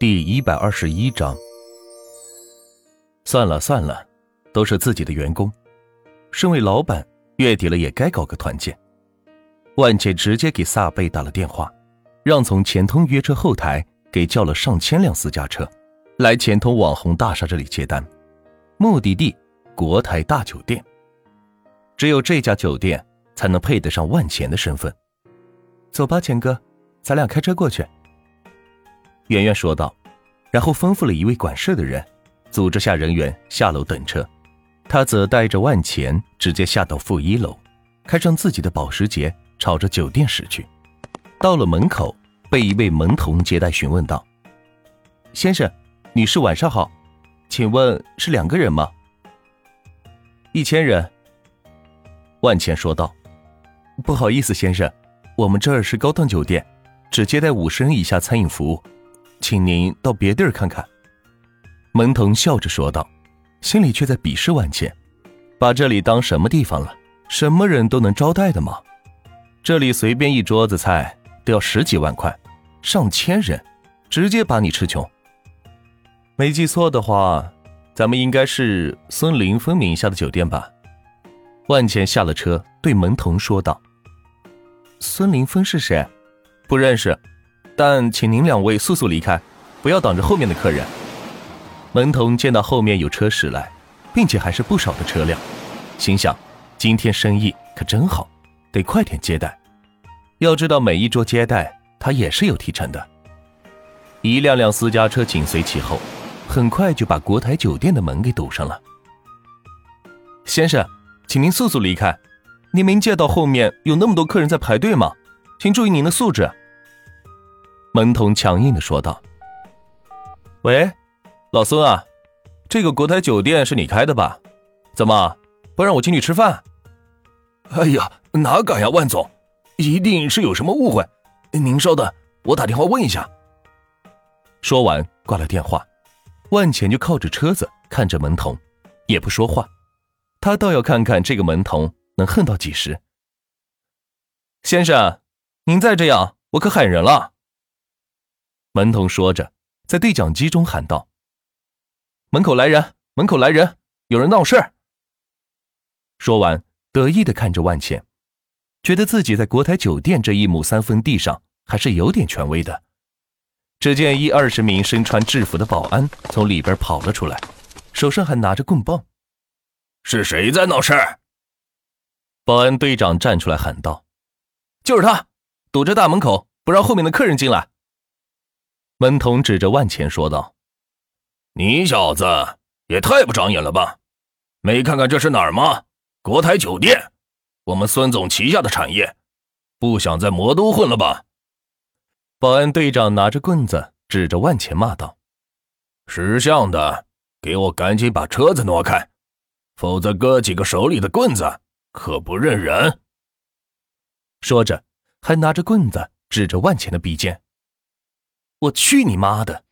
第一百二十一章。算了算了，都是自己的员工，身为老板，月底了也该搞个团建。万茜直接给萨贝打了电话，让从前通约车后台给叫了上千辆私家车，来钱通网红大厦这里接单，目的地国泰大酒店。只有这家酒店才能配得上万钱的身份。走吧，钱哥，咱俩开车过去。圆圆说道，然后吩咐了一位管事的人。组织下人员下楼等车，他则带着万钱直接下到负一楼，开上自己的保时捷，朝着酒店驶去。到了门口，被一位门童接待，询问道：“先生、女士，晚上好，请问是两个人吗？”“一千人。”万钱说道。“不好意思，先生，我们这儿是高档酒店，只接待五十人以下餐饮服务，请您到别地儿看看。”门童笑着说道，心里却在鄙视万茜，把这里当什么地方了？什么人都能招待的吗？这里随便一桌子菜都要十几万块，上千人，直接把你吃穷。没记错的话，咱们应该是孙林峰名下的酒店吧？万茜下了车，对门童说道：“孙林峰是谁？不认识，但请您两位速速离开，不要挡着后面的客人。”门童见到后面有车驶来，并且还是不少的车辆，心想：今天生意可真好，得快点接待。要知道，每一桌接待他也是有提成的。一辆辆私家车紧随其后，很快就把国台酒店的门给堵上了。先生，请您速速离开！您没见到后面有那么多客人在排队吗？请注意您的素质。门童强硬的说道：“喂。”老孙啊，这个国泰酒店是你开的吧？怎么不让我进去吃饭？哎呀，哪敢呀，万总，一定是有什么误会。您稍等，我打电话问一下。说完挂了电话，万钱就靠着车子看着门童，也不说话。他倒要看看这个门童能恨到几时。先生，您再这样，我可喊人了。门童说着，在对讲机中喊道。门口来人！门口来人！有人闹事。说完，得意的看着万茜，觉得自己在国台酒店这一亩三分地上还是有点权威的。只见一二十名身穿制服的保安从里边跑了出来，手上还拿着棍棒。是谁在闹事？保安队长站出来喊道：“就是他，堵着大门口，不让后面的客人进来。”门童指着万钱说道。你小子也太不长眼了吧！没看看这是哪儿吗？国台酒店，我们孙总旗下的产业，不想在魔都混了吧？保安队长拿着棍子指着万钱骂道：“识相的，给我赶紧把车子挪开，否则哥几个手里的棍子可不认人。”说着，还拿着棍子指着万钱的鼻尖：“我去你妈的！”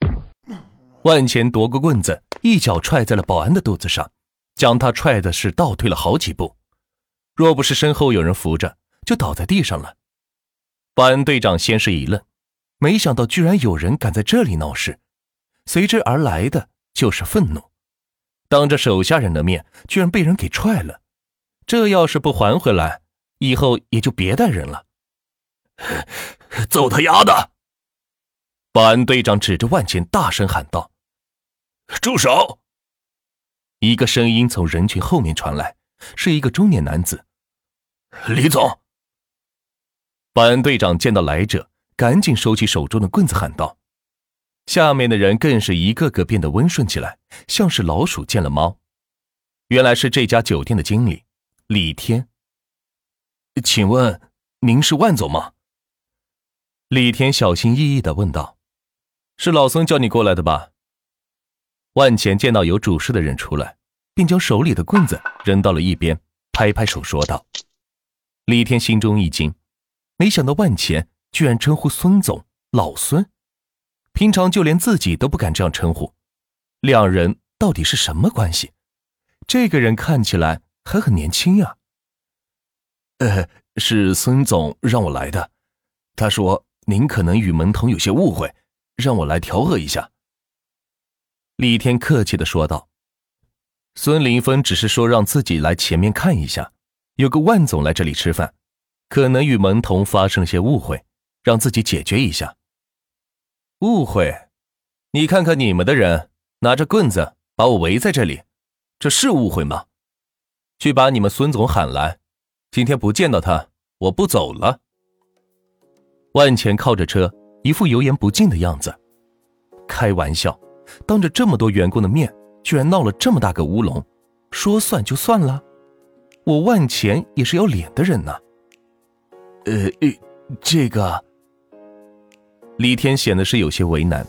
万钱夺过棍子，一脚踹在了保安的肚子上，将他踹的是倒退了好几步。若不是身后有人扶着，就倒在地上了。保安队长先是一愣，没想到居然有人敢在这里闹事，随之而来的就是愤怒。当着手下人的面，居然被人给踹了，这要是不还回来，以后也就别带人了。揍他丫的！保安队长指着万钱大声喊道。住手！一个声音从人群后面传来，是一个中年男子。李总，保安队长见到来者，赶紧收起手中的棍子，喊道：“下面的人更是一个个变得温顺起来，像是老鼠见了猫。原来是这家酒店的经理李天。请问您是万总吗？”李天小心翼翼的问道：“是老孙叫你过来的吧？”万钱见到有主事的人出来，便将手里的棍子扔到了一边，拍拍手说道：“李天心中一惊，没想到万钱居然称呼孙总老孙，平常就连自己都不敢这样称呼，两人到底是什么关系？这个人看起来还很年轻呀。”“呃，是孙总让我来的，他说您可能与门童有些误会，让我来调和一下。”李天客气的说道：“孙林峰只是说让自己来前面看一下，有个万总来这里吃饭，可能与门童发生些误会，让自己解决一下。误会？你看看你们的人拿着棍子把我围在这里，这是误会吗？去把你们孙总喊来，今天不见到他，我不走了。”万钱靠着车，一副油盐不进的样子。开玩笑。当着这么多员工的面，居然闹了这么大个乌龙，说算就算了。我万钱也是要脸的人呐。呃，这个，李天显得是有些为难。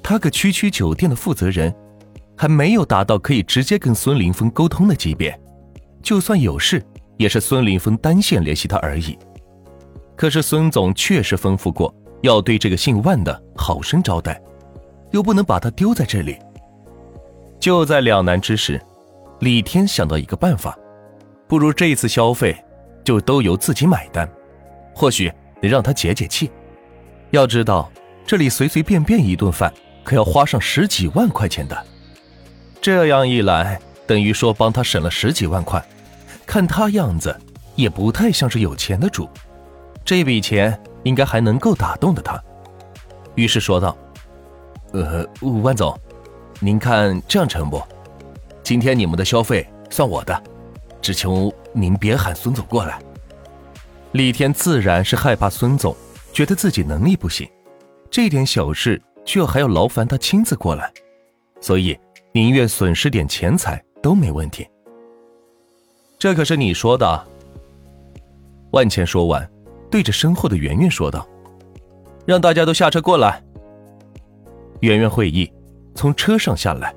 他个区区酒店的负责人，还没有达到可以直接跟孙林峰沟通的级别。就算有事，也是孙林峰单线联系他而已。可是孙总确实吩咐过，要对这个姓万的好生招待。又不能把他丢在这里。就在两难之时，李天想到一个办法，不如这次消费就都由自己买单，或许能让他解解气。要知道，这里随随便便一顿饭可要花上十几万块钱的。这样一来，等于说帮他省了十几万块。看他样子，也不太像是有钱的主，这笔钱应该还能够打动的他。于是说道。呃，万总，您看这样成不？今天你们的消费算我的，只求您别喊孙总过来。李天自然是害怕孙总觉得自己能力不行，这点小事却还要劳烦他亲自过来，所以宁愿损失点钱财都没问题。这可是你说的。万茜说完，对着身后的圆圆说道：“让大家都下车过来。”圆圆会意，从车上下来，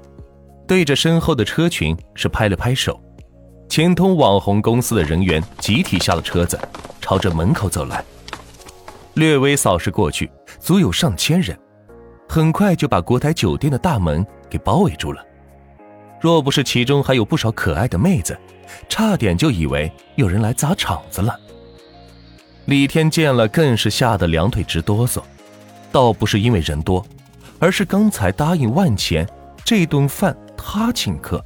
对着身后的车群是拍了拍手。钱通网红公司的人员集体下了车子，朝着门口走来。略微扫视过去，足有上千人，很快就把国台酒店的大门给包围住了。若不是其中还有不少可爱的妹子，差点就以为有人来砸场子了。李天见了，更是吓得两腿直哆嗦，倒不是因为人多。而是刚才答应万钱这顿饭他请客，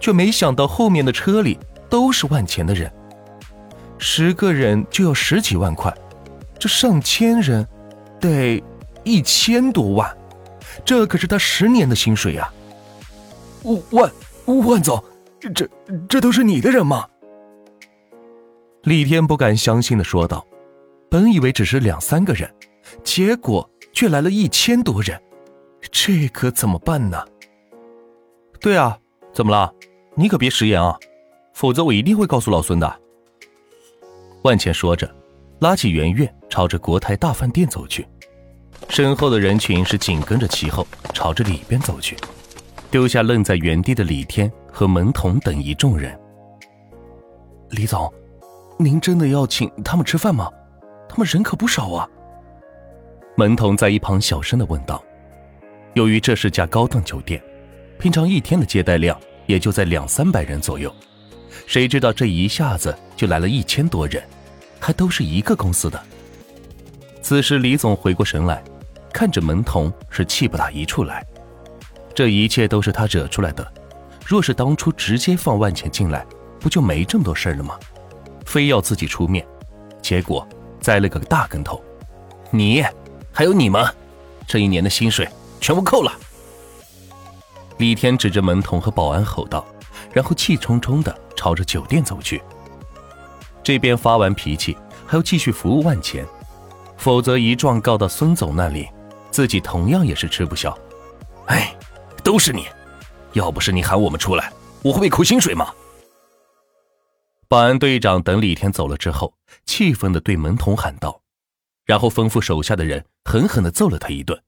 却没想到后面的车里都是万钱的人，十个人就要十几万块，这上千人，得一千多万，这可是他十年的薪水呀！万万总，这这这都是你的人吗？李天不敢相信的说道：“本以为只是两三个人，结果却来了一千多人。”这可怎么办呢？对啊，怎么了？你可别食言啊，否则我一定会告诉老孙的。万茜说着，拉起圆圆朝着国泰大饭店走去，身后的人群是紧跟着其后，朝着里边走去，丢下愣在原地的李天和门童等一众人。李总，您真的要请他们吃饭吗？他们人可不少啊。门童在一旁小声的问道。由于这是家高档酒店，平常一天的接待量也就在两三百人左右，谁知道这一下子就来了一千多人，还都是一个公司的。此时李总回过神来，看着门童是气不打一处来，这一切都是他惹出来的。若是当初直接放万钱进来，不就没这么多事了吗？非要自己出面，结果栽了个大跟头。你，还有你们，这一年的薪水。全部扣了！李天指着门童和保安吼道，然后气冲冲的朝着酒店走去。这边发完脾气，还要继续服务万钱，否则一状告到孙总那里，自己同样也是吃不消。哎，都是你！要不是你喊我们出来，我会被扣薪水吗？保安队长等李天走了之后，气愤的对门童喊道，然后吩咐手下的人狠狠的揍了他一顿。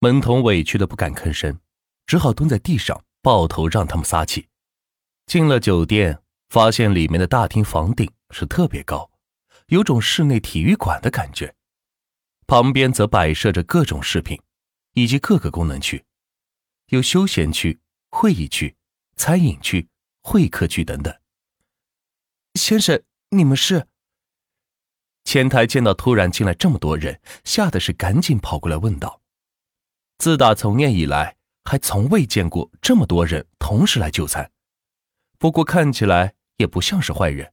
门童委屈的不敢吭声，只好蹲在地上抱头让他们撒气。进了酒店，发现里面的大厅房顶是特别高，有种室内体育馆的感觉。旁边则摆设着各种饰品，以及各个功能区，有休闲区、会议区、餐饮区、会客区等等。先生，你们是？前台见到突然进来这么多人，吓得是赶紧跑过来问道。自打从业以来，还从未见过这么多人同时来就餐。不过看起来也不像是坏人，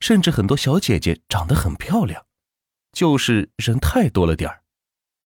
甚至很多小姐姐长得很漂亮，就是人太多了点儿。